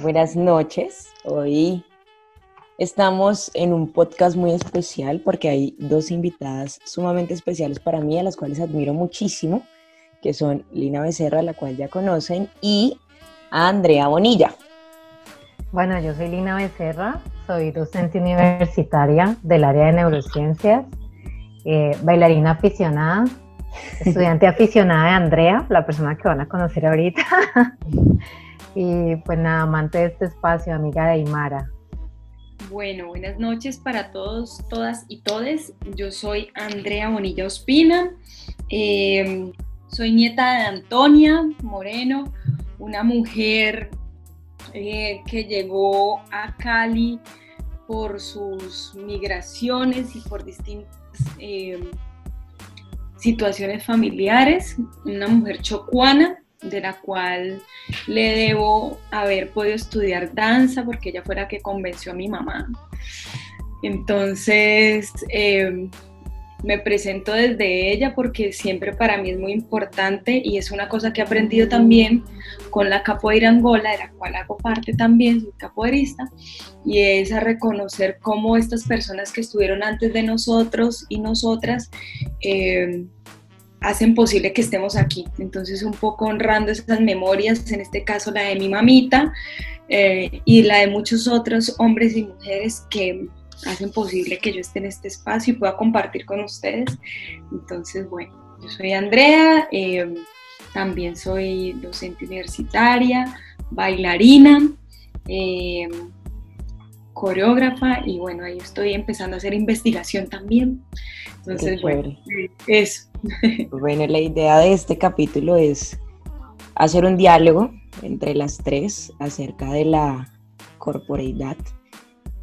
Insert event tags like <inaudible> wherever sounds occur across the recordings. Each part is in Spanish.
Buenas noches. Hoy estamos en un podcast muy especial porque hay dos invitadas sumamente especiales para mí, a las cuales admiro muchísimo, que son Lina Becerra, la cual ya conocen, y Andrea Bonilla. Bueno, yo soy Lina Becerra, soy docente universitaria del área de neurociencias, eh, bailarina aficionada, <laughs> estudiante aficionada de Andrea, la persona que van a conocer ahorita. <laughs> y pues nada, amante de este espacio, amiga de Imara. Bueno, buenas noches para todos, todas y todes. Yo soy Andrea Bonilla Ospina. Em, soy nieta de Antonia Moreno, una mujer eh, que llegó a Cali por sus migraciones y por distintas em, situaciones familiares, una mujer chocuana de la cual le debo haber podido estudiar danza porque ella fue la que convenció a mi mamá. Entonces, em, me presento desde ella porque siempre para mí es muy importante y es una cosa que he aprendido también con la capoeira Angola, de la cual hago parte también, soy capoeirista, y es a reconocer cómo estas personas que estuvieron antes de nosotros y nosotras eh, hacen posible que estemos aquí. Entonces, un poco honrando esas memorias, en este caso la de mi mamita eh, y la de muchos otros hombres y mujeres que hacen posible que yo esté en este espacio y pueda compartir con ustedes. Entonces, bueno, yo soy Andrea, eh, también soy docente universitaria, bailarina, eh, coreógrafa y bueno, ahí estoy empezando a hacer investigación también. Entonces, bueno, eso. <laughs> Bueno, la idea de este capítulo es hacer un diálogo entre las tres acerca de la corporeidad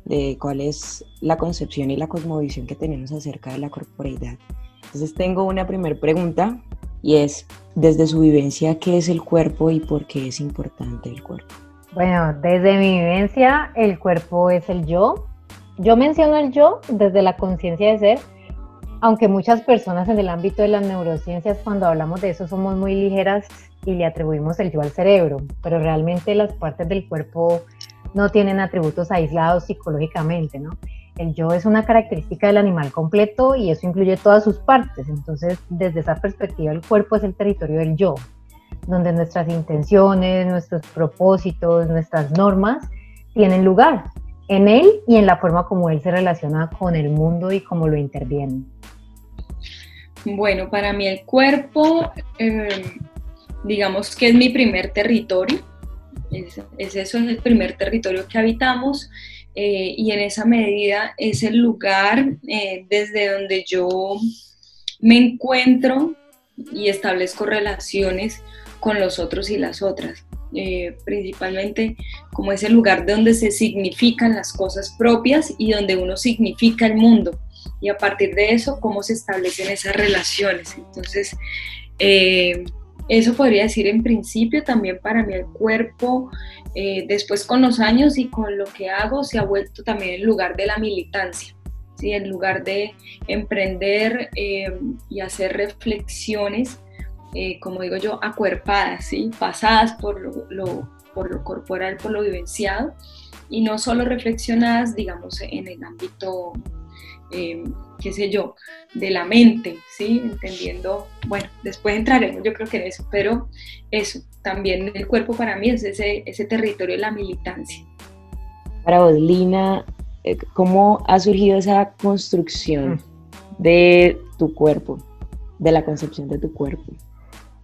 de cuál es la concepción y la cosmovisión que tenemos acerca de la corporeidad. Entonces tengo una primera pregunta y es, desde su vivencia, ¿qué es el cuerpo y por qué es importante el cuerpo? Bueno, desde mi vivencia, el cuerpo es el yo. Yo menciono el yo desde la conciencia de ser, aunque muchas personas en el ámbito de las neurociencias, cuando hablamos de eso, somos muy ligeras y le atribuimos el yo al cerebro, pero realmente las partes del cuerpo no tienen atributos aislados psicológicamente, ¿no? El yo es una característica del animal completo y eso incluye todas sus partes. Entonces, desde esa perspectiva, el cuerpo es el territorio del yo, donde nuestras intenciones, nuestros propósitos, nuestras normas tienen lugar en él y en la forma como él se relaciona con el mundo y cómo lo interviene. Bueno, para mí el cuerpo, eh, digamos que es mi primer territorio es, eso, es el primer territorio que habitamos eh, y en esa medida es el lugar eh, desde donde yo me encuentro y establezco relaciones con los otros y las otras. Eh, principalmente como es el lugar donde se significan las cosas propias y donde uno significa el mundo. Y a partir de eso, cómo se establecen esas relaciones. Entonces, eso podría decir en principio también para mí el cuerpo, eh, después con los años y con lo que hago, se ha vuelto también el lugar de la militancia, ¿sí? el lugar de emprender eh, y hacer reflexiones, eh, como digo yo, acuerpadas, ¿sí? pasadas por lo, por lo corporal, por lo vivenciado, y no solo reflexionadas, digamos, en el ámbito qué sé yo, de la mente, ¿sí? Entendiendo, bueno, después entraremos yo creo que en eso, pero eso, también el cuerpo para mí es ese, ese territorio de la militancia. Para vos, Lina, eh, ¿cómo ha surgido esa construcción mm. de tu cuerpo, de la concepción de tu cuerpo?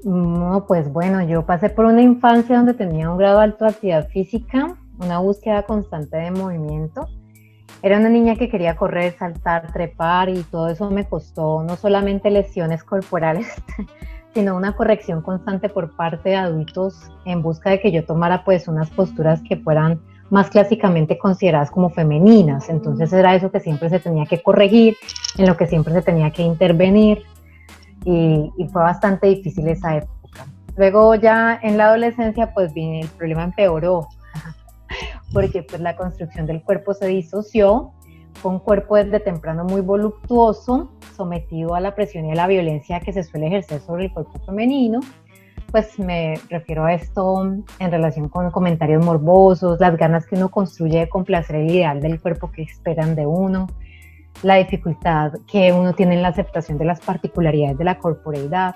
No, pues bueno, yo pasé por una infancia donde tenía un grado alto de actividad física, una búsqueda constante de movimiento era una niña que quería correr, saltar, trepar y todo eso me costó no solamente lesiones corporales, <laughs> sino una corrección constante por parte de adultos en busca de que yo tomara pues unas posturas que fueran más clásicamente consideradas como femeninas. Entonces era eso que siempre se tenía que corregir, en lo que siempre se tenía que intervenir y, y fue bastante difícil esa época. Luego ya en la adolescencia pues el problema empeoró <laughs> porque pues la construcción del cuerpo se disoció, fue un cuerpo desde temprano muy voluptuoso, sometido a la presión y a la violencia que se suele ejercer sobre el cuerpo femenino, pues me refiero a esto en relación con comentarios morbosos, las ganas que uno construye de complacer el ideal del cuerpo que esperan de uno, la dificultad que uno tiene en la aceptación de las particularidades de la corporeidad.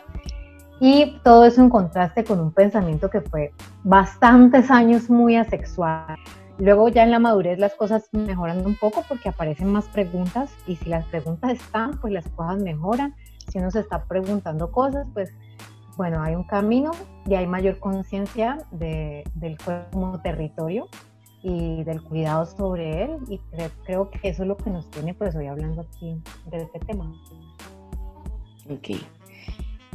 Y todo eso en contraste con un pensamiento que fue bastantes años muy asexual. Luego ya en la madurez las cosas mejoran un poco porque aparecen más preguntas y si las preguntas están, pues las cosas mejoran. Si uno se está preguntando cosas, pues bueno, hay un camino y hay mayor conciencia de, del cuerpo como territorio y del cuidado sobre él y creo, que eso es lo que nos tiene pues hoy hablando aquí de este tema. Ok.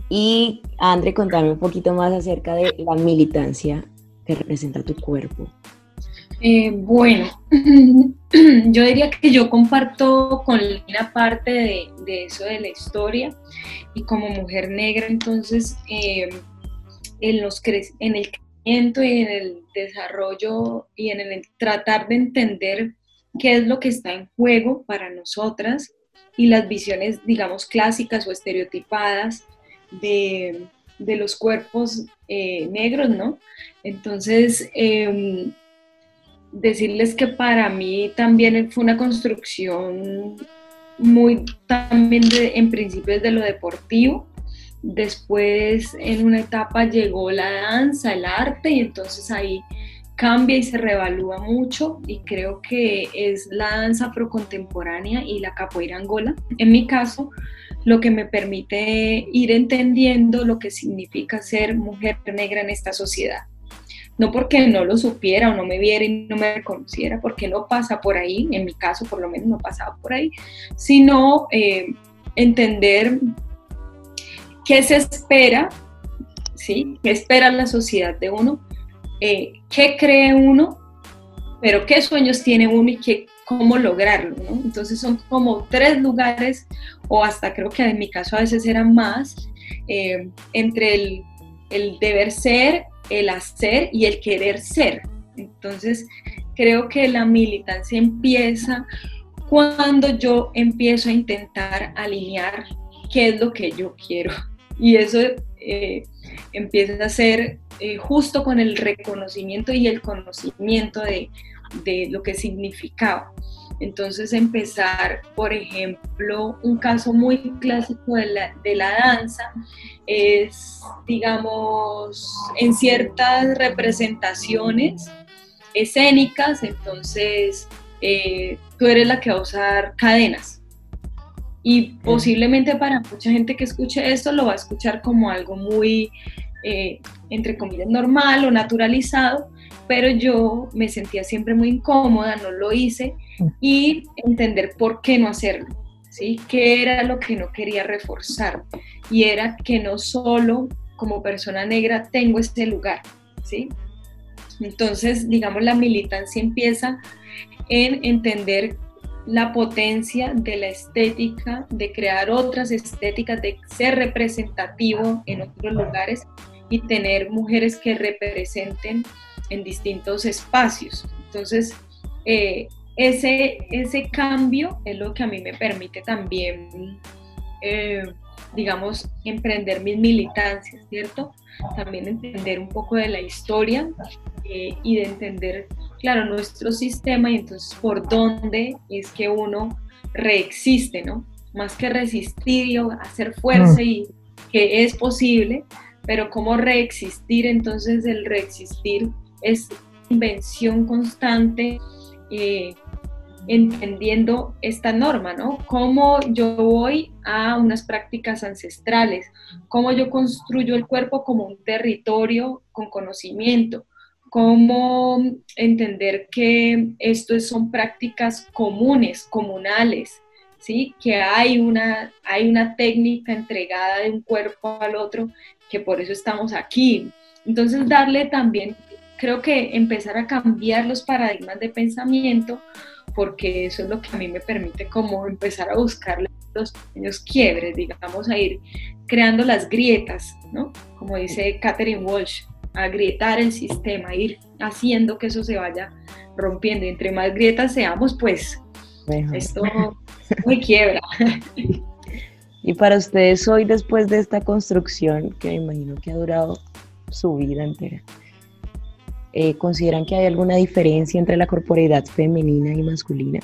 Y André, contame un poquito más acerca de la militancia que representa tu cuerpo. Eh, bueno, <clears throat> yo diría que yo comparto con una parte de, eso de la historia y como mujer negra, entonces eh, en, los en el y en el desarrollo y en el tratar de entender qué es lo que está en juego para nosotras y las visiones, digamos, clásicas o estereotipadas de, los cuerpos eh, negros, ¿no? Entonces, em, decirles que para mí también fue una construcción muy también en principios de lo deportivo. Después en una etapa llegó la danza, el arte y entonces ahí cambia y se revalúa mucho y creo que es la danza afrocontemporánea y la capoeira angola. En mi caso, lo que me permite ir entendiendo lo que significa ser mujer negra en esta sociedad no porque no lo supiera o no me viera y no me reconociera, porque no pasa por ahí, en mi caso por lo menos no pasaba por ahí, sino eh, entender qué se espera, ¿sí? ¿Qué espera la sociedad de uno? Eh, ¿Qué cree uno? Pero qué sueños tiene uno y qué, cómo lograrlo. Entonces son como tres lugares, o hasta creo que en mi caso a veces eran más, eh, entre el, el deber ser el hacer y el querer ser. Entonces, creo que la militancia empieza cuando yo empiezo a intentar alinear qué es lo que yo quiero. Y eso eh, empieza a ser eh, justo con el reconocimiento y el conocimiento de, de lo que significaba. Entonces empezar, por ejemplo, un caso muy clásico de la, de la danza es, digamos, en ciertas representaciones escénicas, entonces eh, tú eres la que va a usar cadenas. Y posiblemente para mucha gente que escuche esto lo va a escuchar como algo muy, eh, entre comillas, normal o naturalizado, pero yo me sentía siempre muy incómoda, no lo hice y entender por qué no hacerlo, ¿sí? ¿Qué era lo que no quería reforzar? Y era que no solo como persona negra tengo este lugar, ¿sí? Entonces, digamos, la militancia empieza en entender la potencia de la estética, de crear otras estéticas, de ser representativo en otros lugares y tener mujeres que representen en distintos espacios. Entonces, eh, ese, ese cambio es lo que a mí me permite también, eh, digamos, emprender mis militancias, ¿cierto? También entender un poco de la historia eh, y de entender, claro, nuestro sistema y entonces por dónde es que uno reexiste, ¿no? Más que resistir y hacer fuerza y que es posible, pero cómo reexistir, entonces el reexistir es invención constante, eh, entendiendo esta norma, ¿no? Cómo yo voy a unas prácticas ancestrales, cómo yo construyo el cuerpo como un territorio con conocimiento, cómo entender que esto son prácticas comunes, comunales, ¿sí? Que hay una, hay una técnica entregada de un cuerpo al otro, que por eso estamos aquí. Entonces, darle también creo que empezar a cambiar los paradigmas de pensamiento, porque eso es lo que a mí me permite como empezar a buscar los pequeños quiebres, digamos, a ir creando las grietas, ¿no? Como dice Catherine Walsh, a grietar el sistema, ir haciendo que eso se vaya rompiendo. Y entre más grietas seamos, pues esto muy quiebra. <laughs> Y para ustedes hoy, después de esta construcción, que me imagino que ha durado su vida entera. Eh, ¿Consideran que hay alguna diferencia entre la corporeidad femenina y masculina?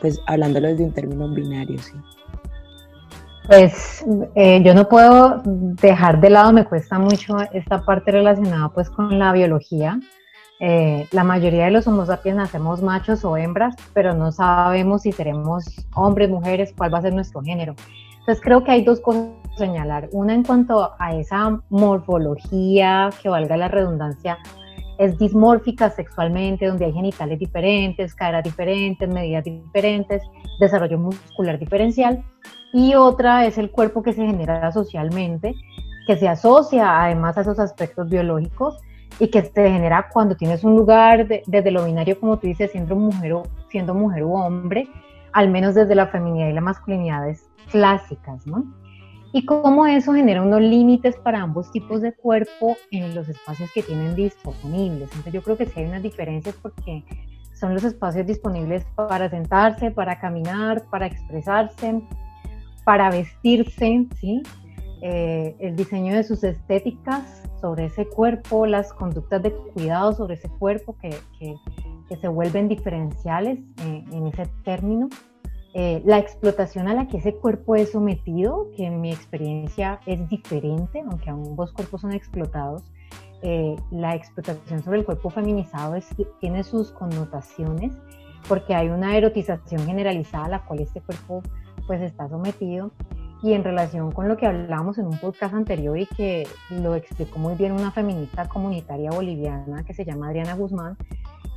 Pues hablándolo desde un término binario, sí. Pues eh, yo no puedo dejar de lado, me cuesta mucho esta parte relacionada pues con la biología. Eh, la mayoría de los homo sapiens nacemos machos o hembras, pero no sabemos si seremos hombres, mujeres, cuál va a ser nuestro género. Entonces creo que hay dos cosas a señalar. Una en cuanto a esa morfología, que valga la redundancia, es dismórfica sexualmente, donde hay genitales diferentes, caderas diferentes, medidas diferentes, desarrollo muscular diferencial. Y otra es el cuerpo que se genera socialmente, que se asocia además a esos aspectos biológicos y que se genera cuando tienes un lugar desde lo binario, como tú dices, siendo mujer, o, siendo mujer u hombre, al menos desde la feminidad y la masculinidad clásicas, ¿no? y cómo eso genera unos límites para ambos tipos de cuerpo en los espacios que tienen disponibles. Entonces yo creo que sí hay unas diferencias porque son los espacios disponibles para sentarse, para caminar, para expresarse, para vestirse, ¿sí? Eh, el diseño de sus estéticas sobre ese cuerpo, las conductas de cuidado sobre ese cuerpo que, que, se vuelven diferenciales eh, en ese término. Eh, la explotación a la que ese cuerpo es sometido, que en mi experiencia es diferente, aunque ambos cuerpos son explotados, eh, la explotación sobre el cuerpo feminizado tiene sus connotaciones porque hay una erotización generalizada a la cual este cuerpo pues está sometido y en relación con lo que hablábamos en un podcast anterior y que lo explicó muy bien una feminista comunitaria boliviana que se llama Adriana Guzmán,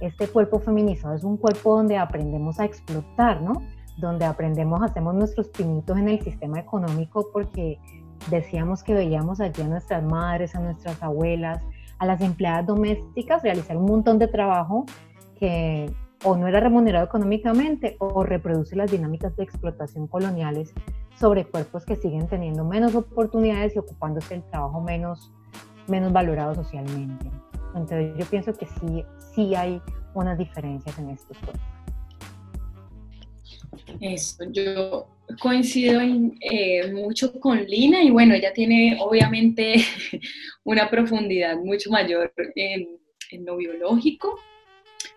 este cuerpo feminizado es un cuerpo donde aprendemos a explotar, ¿no? donde aprendemos, hacemos nuestros pinitos en el sistema económico porque decíamos que veíamos allí a nuestras madres, a nuestras abuelas, a las empleadas domésticas realizar un montón de trabajo que o no era remunerado económicamente o reproduce las dinámicas de explotación coloniales sobre cuerpos que siguen teniendo menos oportunidades y ocupándose el trabajo menos, menos valorado socialmente. Entonces yo pienso que sí, sí hay unas diferencias en estos cuerpos. Eso, yo coincido eh, mucho con Lina y bueno, ella tiene obviamente <laughs> una profundidad mucho mayor en, lo biológico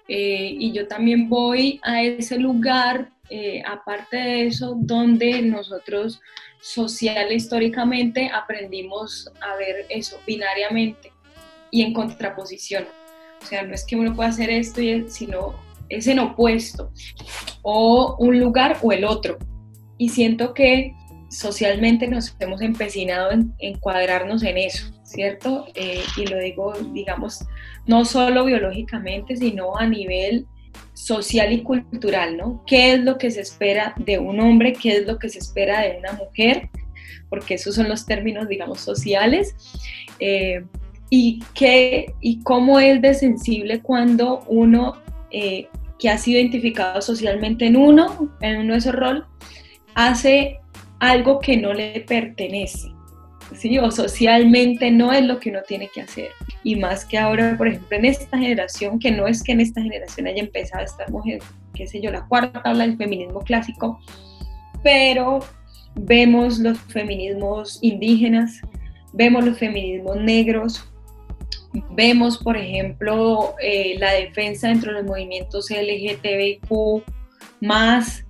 eh, y yo también voy a ese lugar, eh, aparte de eso, donde nosotros social históricamente aprendimos a ver eso binariamente y en contraposición. O sea, no es que uno pueda hacer esto, sino es en opuesto, o un lugar o el otro. Y siento que socialmente nos hemos empecinado en encuadrarnos en eso, ¿cierto? Eh, y lo digo, digamos, no solo biológicamente, sino a nivel social y cultural, ¿no? ¿Qué es lo que se espera de un hombre? ¿Qué es lo que se espera de una mujer? Porque esos son los términos, digamos, sociales. Eh, y, qué, y cómo es de sensible cuando uno eh, que ha sido identificado socialmente en uno, en uno de esos roles, hace algo que no le pertenece. ¿sí? O socialmente no es lo que uno tiene que hacer. Y más que ahora, por ejemplo, en esta generación, que no es que en esta generación haya empezado esta mujer, qué sé yo, la cuarta tabla del feminismo clásico, pero vemos los feminismos indígenas, vemos los feminismos negros, Vemos, por ejemplo, eh, la defensa dentro de los movimientos LGTBQ más.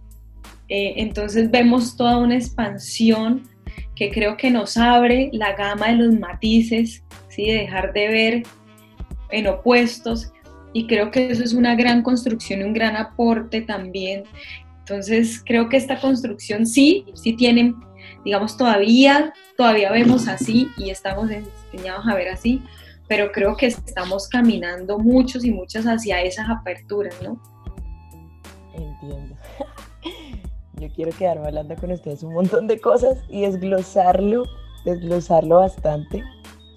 Eh, entonces vemos toda una expansión que creo que nos abre la gama de los matices, ¿sí? de dejar de ver en opuestos. Y creo que eso es una gran construcción y un gran aporte también. Entonces creo que esta construcción sí, sí tiene, digamos, todavía, todavía vemos así y estamos enseñados a ver así, pero creo que estamos caminando muchos y muchas hacia esas aperturas, ¿no? Entiendo. <laughs> Yo quiero quedarme hablando con ustedes un montón de cosas y desglosarlo, desglosarlo bastante.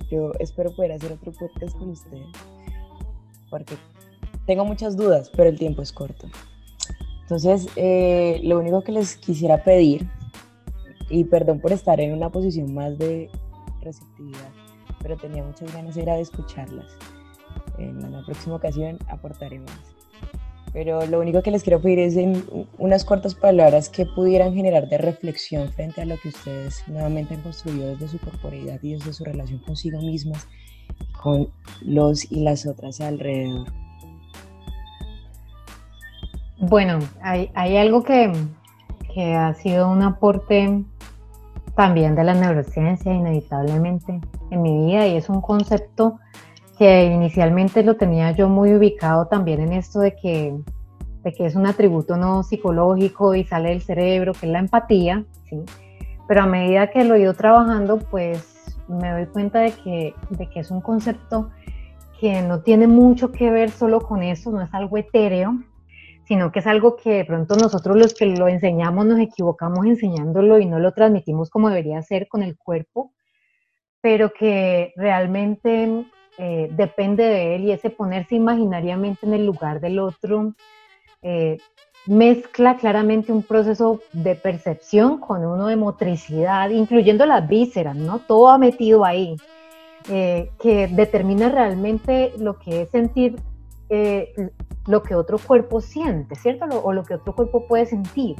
Yo espero poder hacer otro podcast con ustedes, porque tengo muchas dudas, pero el tiempo es corto. Entonces, eh, lo único que les quisiera pedir, y perdón por estar en una posición más de receptividad, pero tenía muchas ganas de escucharlas. En una próxima ocasión aportaré más. Pero lo único que les quiero pedir es en unas cortas palabras que pudieran generar de reflexión frente a lo que ustedes nuevamente han construido desde su corporeidad y desde su relación consigo mismas con los y las otras alrededor? Bueno, hay, algo que, que ha sido un aporte también de la neurociencia, inevitablemente, en mi vida, y es un concepto que inicialmente lo tenía yo muy ubicado también en esto de que, de que es un atributo no psicológico y sale del cerebro, que es la empatía, ¿sí? Pero a medida que lo he ido trabajando, pues me doy cuenta de que, de que es un concepto que no tiene mucho que ver solo con eso, no es algo etéreo, sino que es algo que de pronto nosotros los que lo enseñamos nos equivocamos enseñándolo y no lo transmitimos como debería ser con el cuerpo, pero que realmente eh, depende de él y ese ponerse imaginariamente en el lugar del otro eh, mezcla claramente un proceso de percepción con uno de motricidad, incluyendo las vísceras, ¿no? Todo ha metido ahí, eh, que determina realmente lo que es sentir lo que otro cuerpo siente, ¿cierto? o lo que otro cuerpo puede sentir,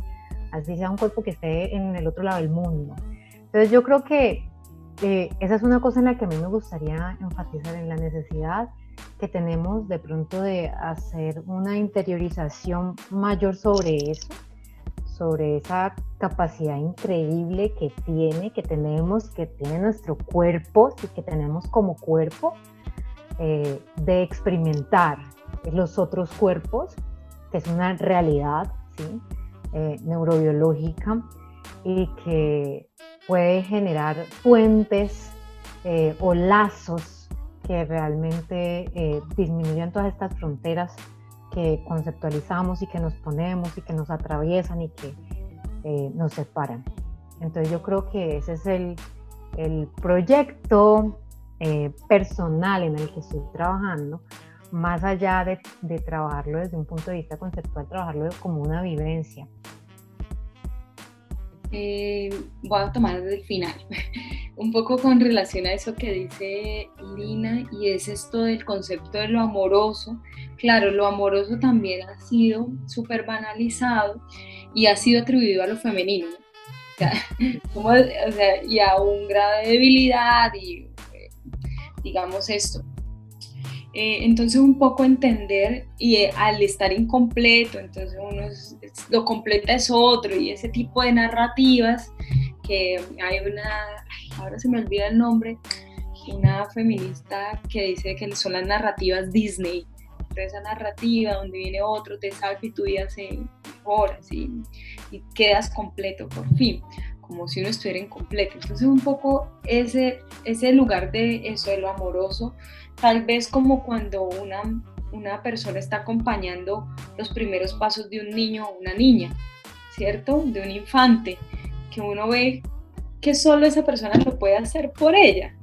así sea un cuerpo que esté en el otro lado del mundo. Entonces yo creo que eh, esa es una cosa en la que a mí me gustaría enfatizar en la necesidad que tenemos de pronto de hacer una interiorización mayor sobre eso, sobre esa capacidad increíble que tiene, que tenemos, que tiene nuestro cuerpo y que tenemos como cuerpo eh, de experimentar los otros cuerpos, que es una realidad eh, neurobiológica y que puede generar puentes eh, o lazos que realmente eh, disminuyan todas estas fronteras que conceptualizamos y que nos ponemos y que nos atraviesan y que nos separan. Entonces yo creo que ese es el, el proyecto personal en el que estoy trabajando más allá de, trabajarlo desde un punto de vista conceptual, trabajarlo como una vivencia. Eh, voy a tomar desde el final, <laughs> un poco con relación a eso que dice Lina, y es esto del concepto de lo amoroso. Claro, lo amoroso también ha sido súper banalizado y ha sido atribuido a lo femenino, <laughs> y a un grado de debilidad y eh, digamos esto. Eh, entonces un poco entender y eh, al estar incompleto, entonces uno lo completa es otro y ese tipo de narrativas que hay una, ahora se me olvida el nombre, una feminista que dice que son las narrativas Disney. Entonces esa narrativa donde viene otro, te salva y tu vida se mejora y, y quedas completo por fin como si uno estuviera incompleto. Entonces un poco ese, ese lugar de eso, de lo amoroso, tal vez como cuando una, una persona está acompañando los primeros pasos de un niño o una niña, ¿cierto? De un infante, que uno ve que solo esa persona lo puede hacer por ella.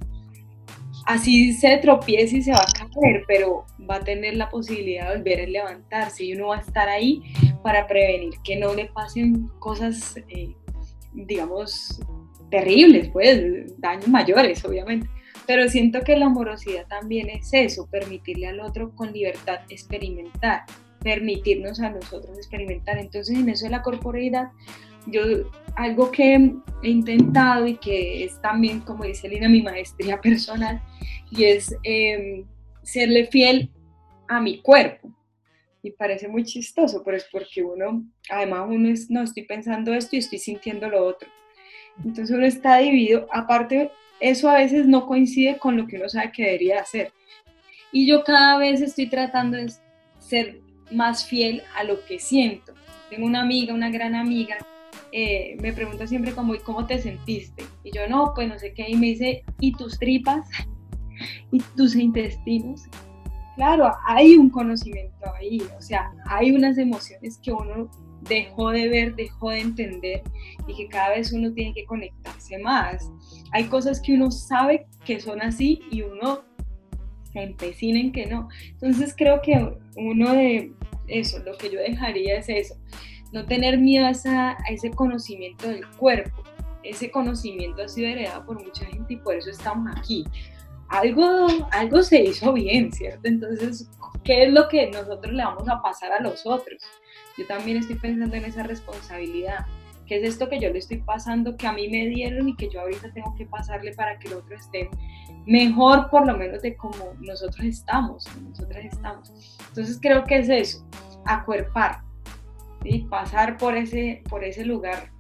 Así se tropieza y se va a caer, pero va a tener la posibilidad de volver a levantarse y uno va a estar ahí para prevenir que no le pasen cosas, eh, digamos, terribles, pues, daños mayores, obviamente. Pero siento que la amorosidad también es eso, permitirle al otro con libertad experimentar, permitirnos a nosotros experimentar. Entonces en eso de la corporeidad, yo algo que he intentado y que es también, como dice Lina, mi maestría <laughs> personal, y es em, serle fiel a mi cuerpo. Y parece muy chistoso, pero es porque uno, además uno es, no, estoy pensando esto y estoy sintiendo lo otro. Entonces uno está dividido, aparte eso a veces no coincide con lo que uno sabe que debería hacer. Y yo cada vez estoy tratando de ser más fiel a lo que siento. Tengo una amiga, una gran amiga, eh, me pregunta siempre como, ¿y cómo te sentiste? Y yo, no, pues no sé qué, y me dice, ¿y tus tripas? <laughs> ¿Y tus intestinos? Claro, hay un conocimiento ahí, o sea, hay unas emociones que uno dejó de ver, dejó de entender y que cada vez uno tiene que conectarse más. Hay cosas que uno sabe que son así y uno se empecina en que no. Entonces creo que uno de eso, lo que yo dejaría es eso, no tener miedo a, ese conocimiento del cuerpo. Ese conocimiento ha sido heredado por mucha gente y por eso estamos aquí. Algo, algo se hizo bien, ¿cierto? Entonces, ¿qué es lo que nosotros le vamos a pasar a los otros? yo también estoy pensando en esa responsabilidad ¿Qué es esto que yo le estoy pasando, que a mí me dieron y que yo ahorita tengo que pasarle para que el otro esté mejor, por lo menos de como nosotros estamos, nosotras estamos? Entonces creo que es eso, acuerpar, y pasar por ese, por ese lugar.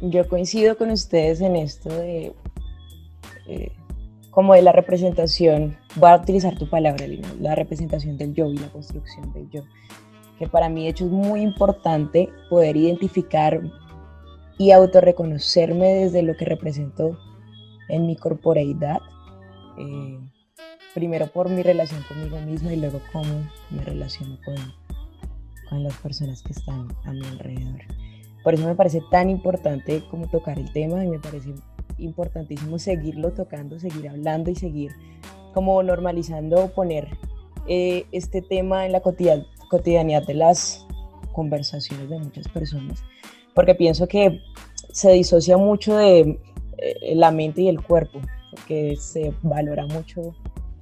Yo coincido con ustedes en esto de, eh, como de la representación, voy a utilizar tu palabra, Lina, la representación del yo y la construcción del yo, que para mí de hecho es muy importante poder identificar y autorreconocerme desde lo que represento en mi corporeidad. Eh, primero por mi relación conmigo mismo y luego cómo me relaciono con, con las personas que están a mi alrededor. Por eso me parece tan importante como tocar el tema y me parece importantísimo seguirlo tocando, seguir hablando y seguir como normalizando poner eh, este tema en la cotidianidad de las conversaciones de muchas personas, porque pienso que se disocia mucho de eh, la mente y el cuerpo, porque se valora mucho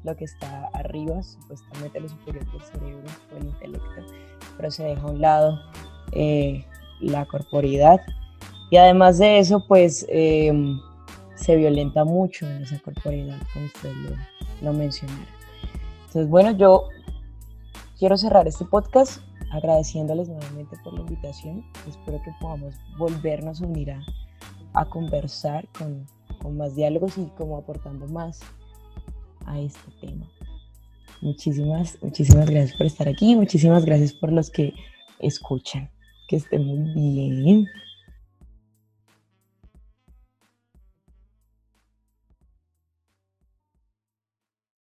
lo que está arriba, supuestamente lo superior del cerebro o el intelecto, pero se deja a un lado eh, la corporidad. Y además de eso, pues em, se violenta mucho en esa corporidad, como usted lo, lo mencionaron. Entonces, bueno, yo quiero cerrar este podcast agradeciéndoles nuevamente por la invitación. Espero que podamos volvernos a unir a, a conversar con, con más diálogos y como aportando más a este tema. Muchísimas, muchísimas gracias por estar aquí, muchísimas gracias por los que escuchan. Que estén muy bien.